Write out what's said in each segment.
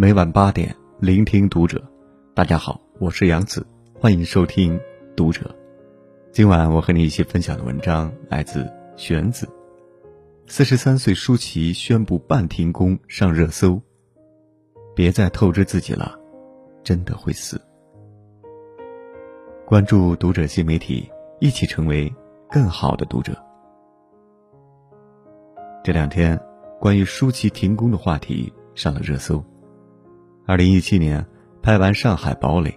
每晚八点，聆听读者。大家好，我是杨子，欢迎收听读者。今晚我和你一起分享的文章来自玄子。四十三岁舒淇宣布半停工上热搜。别再透支自己了，真的会死。关注读者新媒体，一起成为更好的读者。这两天，关于舒淇停工的话题上了热搜。二零一七年拍完《上海堡垒》，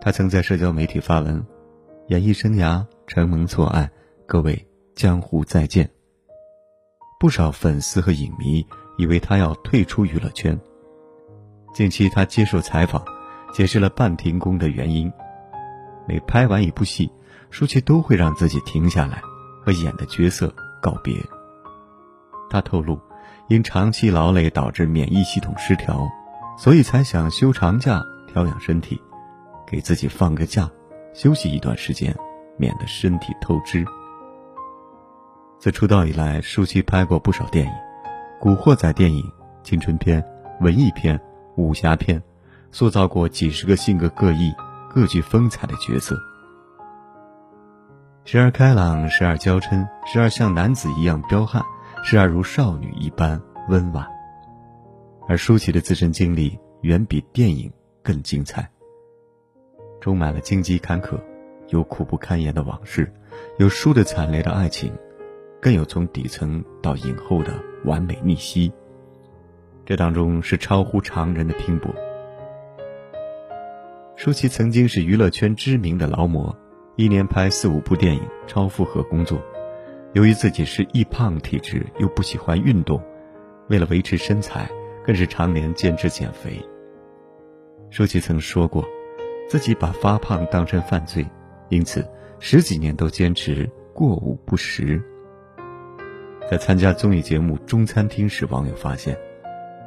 他曾在社交媒体发文：“演艺生涯承蒙错爱，各位江湖再见。”不少粉丝和影迷以为他要退出娱乐圈。近期他接受采访，解释了半停工的原因。每拍完一部戏，舒淇都会让自己停下来，和演的角色告别。他透露，因长期劳累导致免疫系统失调，所以才想休长假调养身体，给自己放个假，休息一段时间，免得身体透支。自出道以来，舒淇拍过不少电影，《古惑仔》电影、青春片、文艺片、武侠片，塑造过几十个性格各异、各具风采的角色，时而开朗，时而娇嗔，时而像男子一样彪悍。时而如少女一般温婉，而舒淇的自身经历远比电影更精彩。充满了荆棘坎坷，有苦不堪言的往事，有输得惨烈的爱情，更有从底层到影后的完美逆袭。这当中是超乎常人的拼搏。舒淇曾经是娱乐圈知名的劳模，一年拍四五部电影，超负荷工作。由于自己是易胖体质，又不喜欢运动，为了维持身材，更是常年坚持减肥。舒淇曾说过，自己把发胖当成犯罪，因此十几年都坚持过午不食。在参加综艺节目《中餐厅》时，网友发现，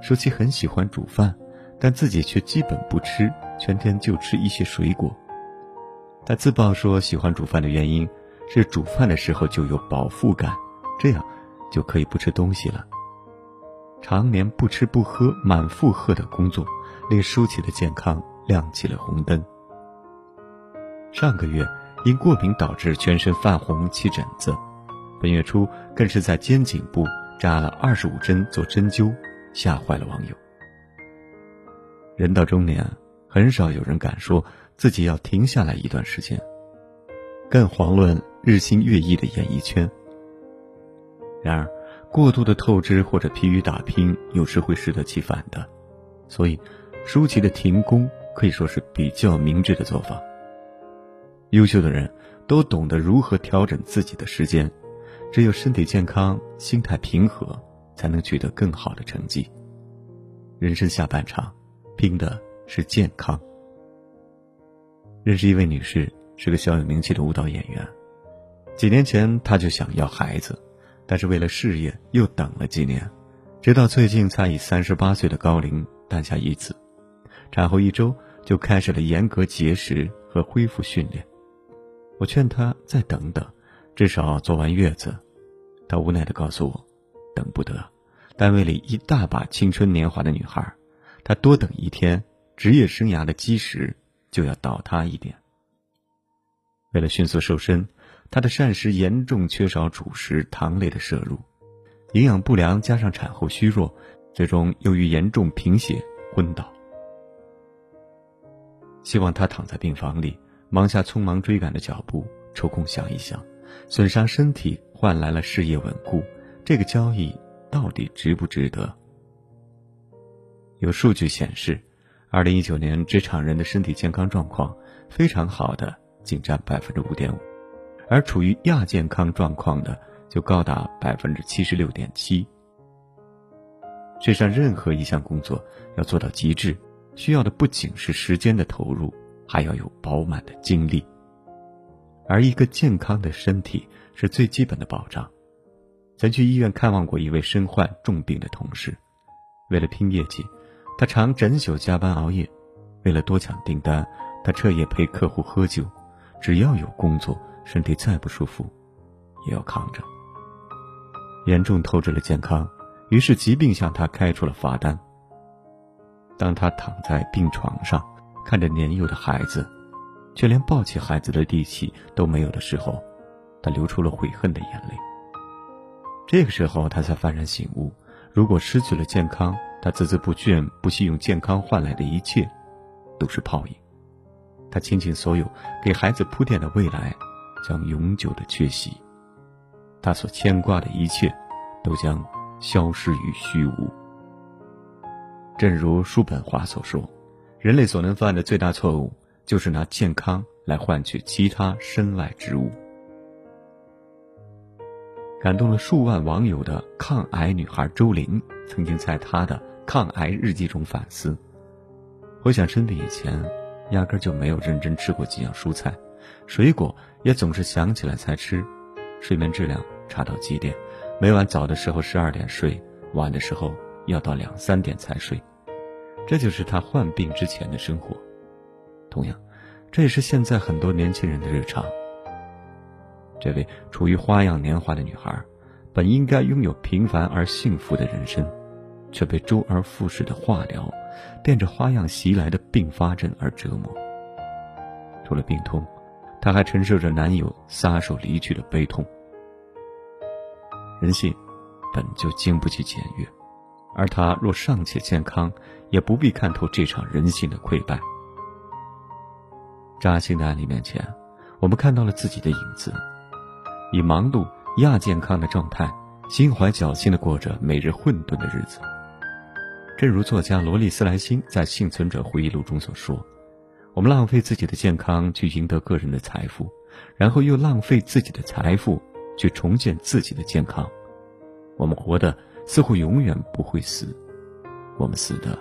舒淇很喜欢煮饭，但自己却基本不吃，全天就吃一些水果。他自曝说，喜欢煮饭的原因。是煮饭的时候就有饱腹感，这样就可以不吃东西了。常年不吃不喝、满负荷的工作，令舒淇的健康亮起了红灯。上个月因过敏导致全身泛红起疹子，本月初更是在肩颈部扎了二十五针做针灸，吓坏了网友。人到中年，很少有人敢说自己要停下来一段时间，更遑论。日新月异的演艺圈。然而，过度的透支或者疲于打拼，有时会适得其反的。所以，舒淇的停工可以说是比较明智的做法。优秀的人都懂得如何调整自己的时间，只有身体健康、心态平和，才能取得更好的成绩。人生下半场，拼的是健康。认识一位女士，是个小有名气的舞蹈演员。几年前，她就想要孩子，但是为了事业又等了几年，直到最近才以三十八岁的高龄诞下一子。产后一周就开始了严格节食和恢复训练。我劝他再等等，至少做完月子。他无奈地告诉我，等不得，单位里一大把青春年华的女孩，她多等一天，职业生涯的基石就要倒塌一点。为了迅速瘦身。他的膳食严重缺少主食、糖类的摄入，营养不良加上产后虚弱，最终由于严重贫血昏倒。希望他躺在病房里，忙下匆忙追赶的脚步，抽空想一想，损伤身体换来了事业稳固，这个交易到底值不值得？有数据显示，二零一九年职场人的身体健康状况非常好的仅占百分之五点五。而处于亚健康状况的就高达百分之七十六点七。世上任何一项工作要做到极致，需要的不仅是时间的投入，还要有饱满的精力。而一个健康的身体是最基本的保障。曾去医院看望过一位身患重病的同事，为了拼业绩，他常整宿加班熬夜；为了多抢订单，他彻夜陪客户喝酒。只要有工作。身体再不舒服，也要扛着。严重透支了健康，于是疾病向他开出了罚单。当他躺在病床上，看着年幼的孩子，却连抱起孩子的力气都没有的时候，他流出了悔恨的眼泪。这个时候，他才幡然醒悟：如果失去了健康，他孜孜不倦、不惜用健康换来的一切，都是泡影。他倾尽所有给孩子铺垫的未来，将永久的缺席。他所牵挂的一切，都将消失于虚无。正如叔本华所说：“人类所能犯的最大错误，就是拿健康来换取其他身外之物。”感动了数万网友的抗癌女孩周玲，曾经在她的抗癌日记中反思：回想生病以前，压根就没有认真吃过几样蔬菜，水果也总是想起来才吃，睡眠质量差到极点，每晚早的时候十二点睡，晚的时候要到两三点才睡。这就是他患病之前的生活，同样，这也是现在很多年轻人的日常。这位处于花样年华的女孩，本应该拥有平凡而幸福的人生，却被周而复始的化疗，变着花样袭来的并发症而折磨。除了病痛，她还承受着男友撒手离去的悲痛。人性本就经不起检阅。而他若尚且健康，也不必看透这场人性的溃败。扎心的案例面前，我们看到了自己的影子，以忙碌亚健康的状态，心怀侥幸的过着每日混沌的日子。正如作家罗莉斯莱辛在《幸存者回忆录》中所说：“我们浪费自己的健康去赢得个人的财富，然后又浪费自己的财富去重建自己的健康。我们活的。”似乎永远不会死，我们死的，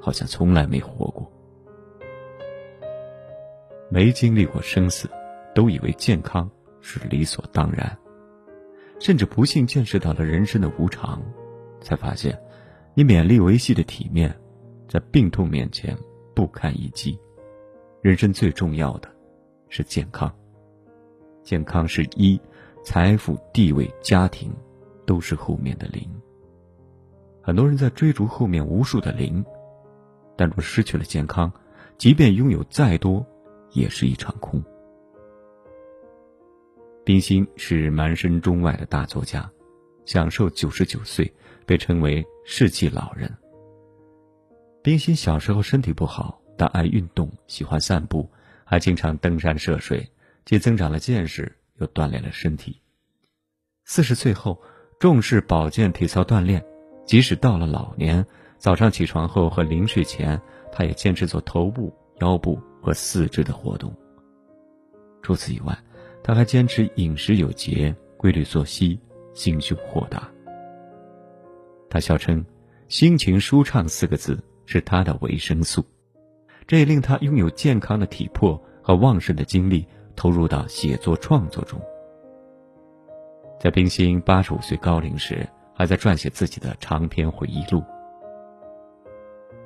好像从来没活过。没经历过生死，都以为健康是理所当然，甚至不幸见识到了人生的无常，才发现，你勉力维系的体面，在病痛面前不堪一击。人生最重要的，是健康。健康是一，财富、地位、家庭，都是后面的零。很多人在追逐后面无数的零，但若失去了健康，即便拥有再多，也是一场空。冰心是满身中外的大作家，享受九十九岁，被称为世纪老人。冰心小时候身体不好，但爱运动，喜欢散步，还经常登山涉水，既增长了见识，又锻炼了身体。四十岁后，重视保健体操锻炼。即使到了老年，早上起床后和临睡前，他也坚持做头部、腰部和四肢的活动。除此以外，他还坚持饮食有节、规律作息、心胸豁达。他笑称：“心情舒畅四个字是他的维生素。”这也令他拥有健康的体魄和旺盛的精力，投入到写作创作中。在冰心八十五岁高龄时。还在撰写自己的长篇回忆录。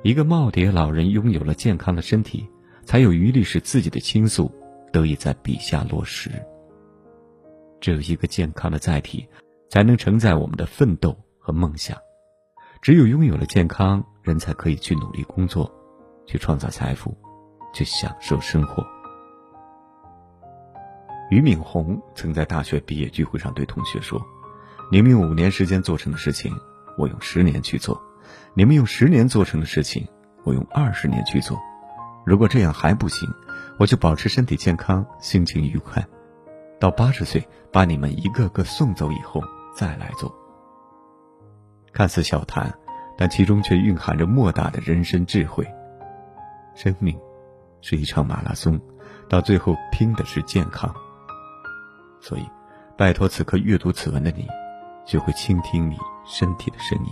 一个耄耋老人拥有了健康的身体，才有余力使自己的倾诉得以在笔下落实。只有一个健康的载体，才能承载我们的奋斗和梦想。只有拥有了健康，人才可以去努力工作，去创造财富，去享受生活。俞敏洪曾在大学毕业聚会上对同学说。你们用五年时间做成的事情，我用十年去做；你们用十年做成的事情，我用二十年去做。如果这样还不行，我就保持身体健康，心情愉快，到八十岁把你们一个个送走以后再来做。看似小谈，但其中却蕴含着莫大的人生智慧。生命是一场马拉松，到最后拼的是健康。所以，拜托此刻阅读此文的你。学会倾听你身体的声音。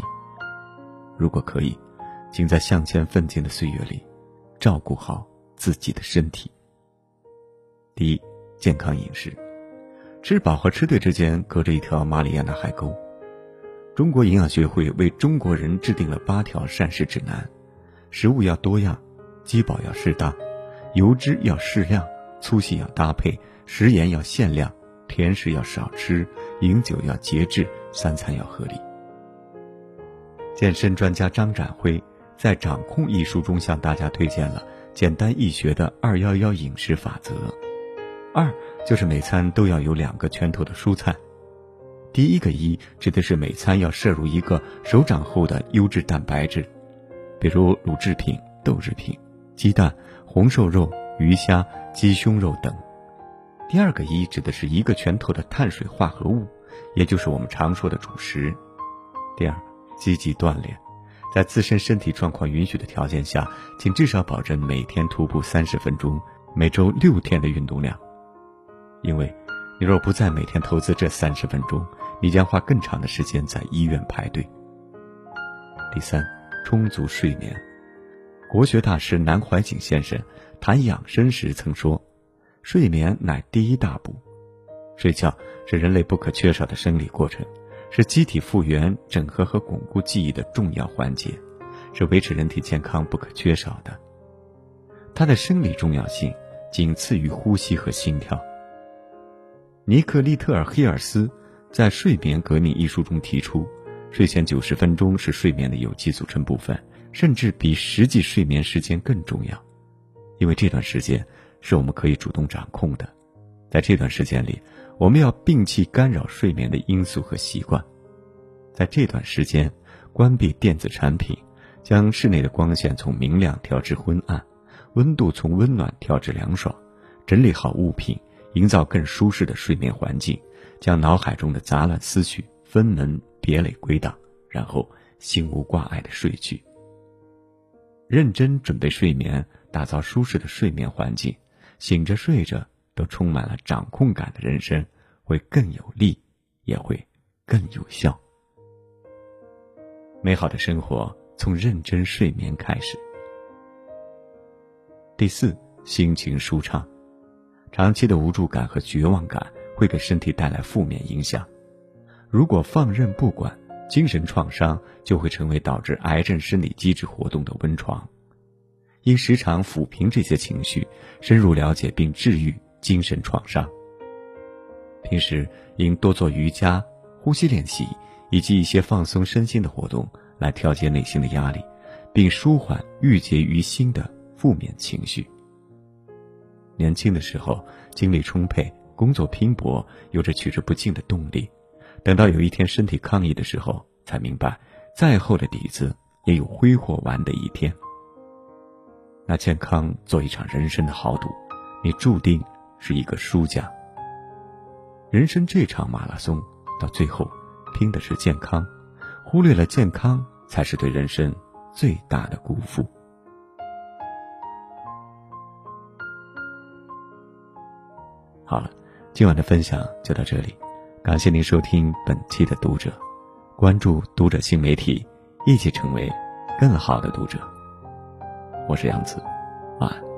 如果可以，请在向前奋进的岁月里，照顾好自己的身体。第一，健康饮食，吃饱和吃对之间隔着一条马里亚纳海沟。中国营养学会为中国人制定了八条膳食指南：食物要多样，饥饱要适当，油脂要适量，粗细要搭配，食盐要限量。甜食要少吃，饮酒要节制，三餐要合理。健身专家张展辉在《掌控》一书中向大家推荐了简单易学的“二幺幺”饮食法则。二就是每餐都要有两个拳头的蔬菜。第一个一指的是每餐要摄入一个手掌厚的优质蛋白质，比如乳制品、豆制品、鸡蛋、红瘦肉、鱼虾、鸡胸肉等。第二个一指的是一个拳头的碳水化合物，也就是我们常说的主食。第二，积极锻炼，在自身身体状况允许的条件下，请至少保证每天徒步三十分钟，每周六天的运动量。因为，你若不再每天投资这三十分钟，你将花更长的时间在医院排队。第三，充足睡眠。国学大师南怀瑾先生谈养生时曾说：“睡眠乃第一大步。睡觉是人类不可缺少的生理过程，是机体复原、整合和巩固记忆的重要环节，是维持人体健康不可缺少的。它的生理重要性仅次于呼吸和心跳。”尼克利特尔黑尔斯。在《睡眠革命》一书中提出，睡前九十分钟是睡眠的有机组成部分，甚至比实际睡眠时间更重要，因为这段时间是我们可以主动掌控的。在这段时间里，我们要摒弃干扰睡眠的因素和习惯，在这段时间关闭电子产品，将室内的光线从明亮调至昏暗，温度从温暖调至凉爽，整理好物品，营造更舒适的睡眠环境。将脑海中的杂乱思绪分门别类归档，然后心无挂碍的睡去。认真准备睡眠，打造舒适的睡眠环境，醒着睡着都充满了掌控感的人生，会更有力，也会更有效。美好的生活从认真睡眠开始。第四，心情舒畅，长期的无助感和绝望感。会给身体带来负面影响。如果放任不管，精神创伤就会成为导致癌症生理机制活动的温床。应时常抚平这些情绪，深入了解并治愈精神创伤。平时应多做瑜伽、呼吸练习以及一些放松身心的活动，来调节内心的压力，并舒缓郁结于心的负面情绪。年轻的时候精力充沛。工作拼搏，有着取之不尽的动力。等到有一天身体抗议的时候，才明白，再厚的底子也有挥霍完的一天。拿健康做一场人生的豪赌，你注定是一个输家。人生这场马拉松，到最后，拼的是健康，忽略了健康，才是对人生最大的辜负。好了。今晚的分享就到这里，感谢您收听本期的读者，关注读者新媒体，一起成为更好的读者。我是杨子，晚安。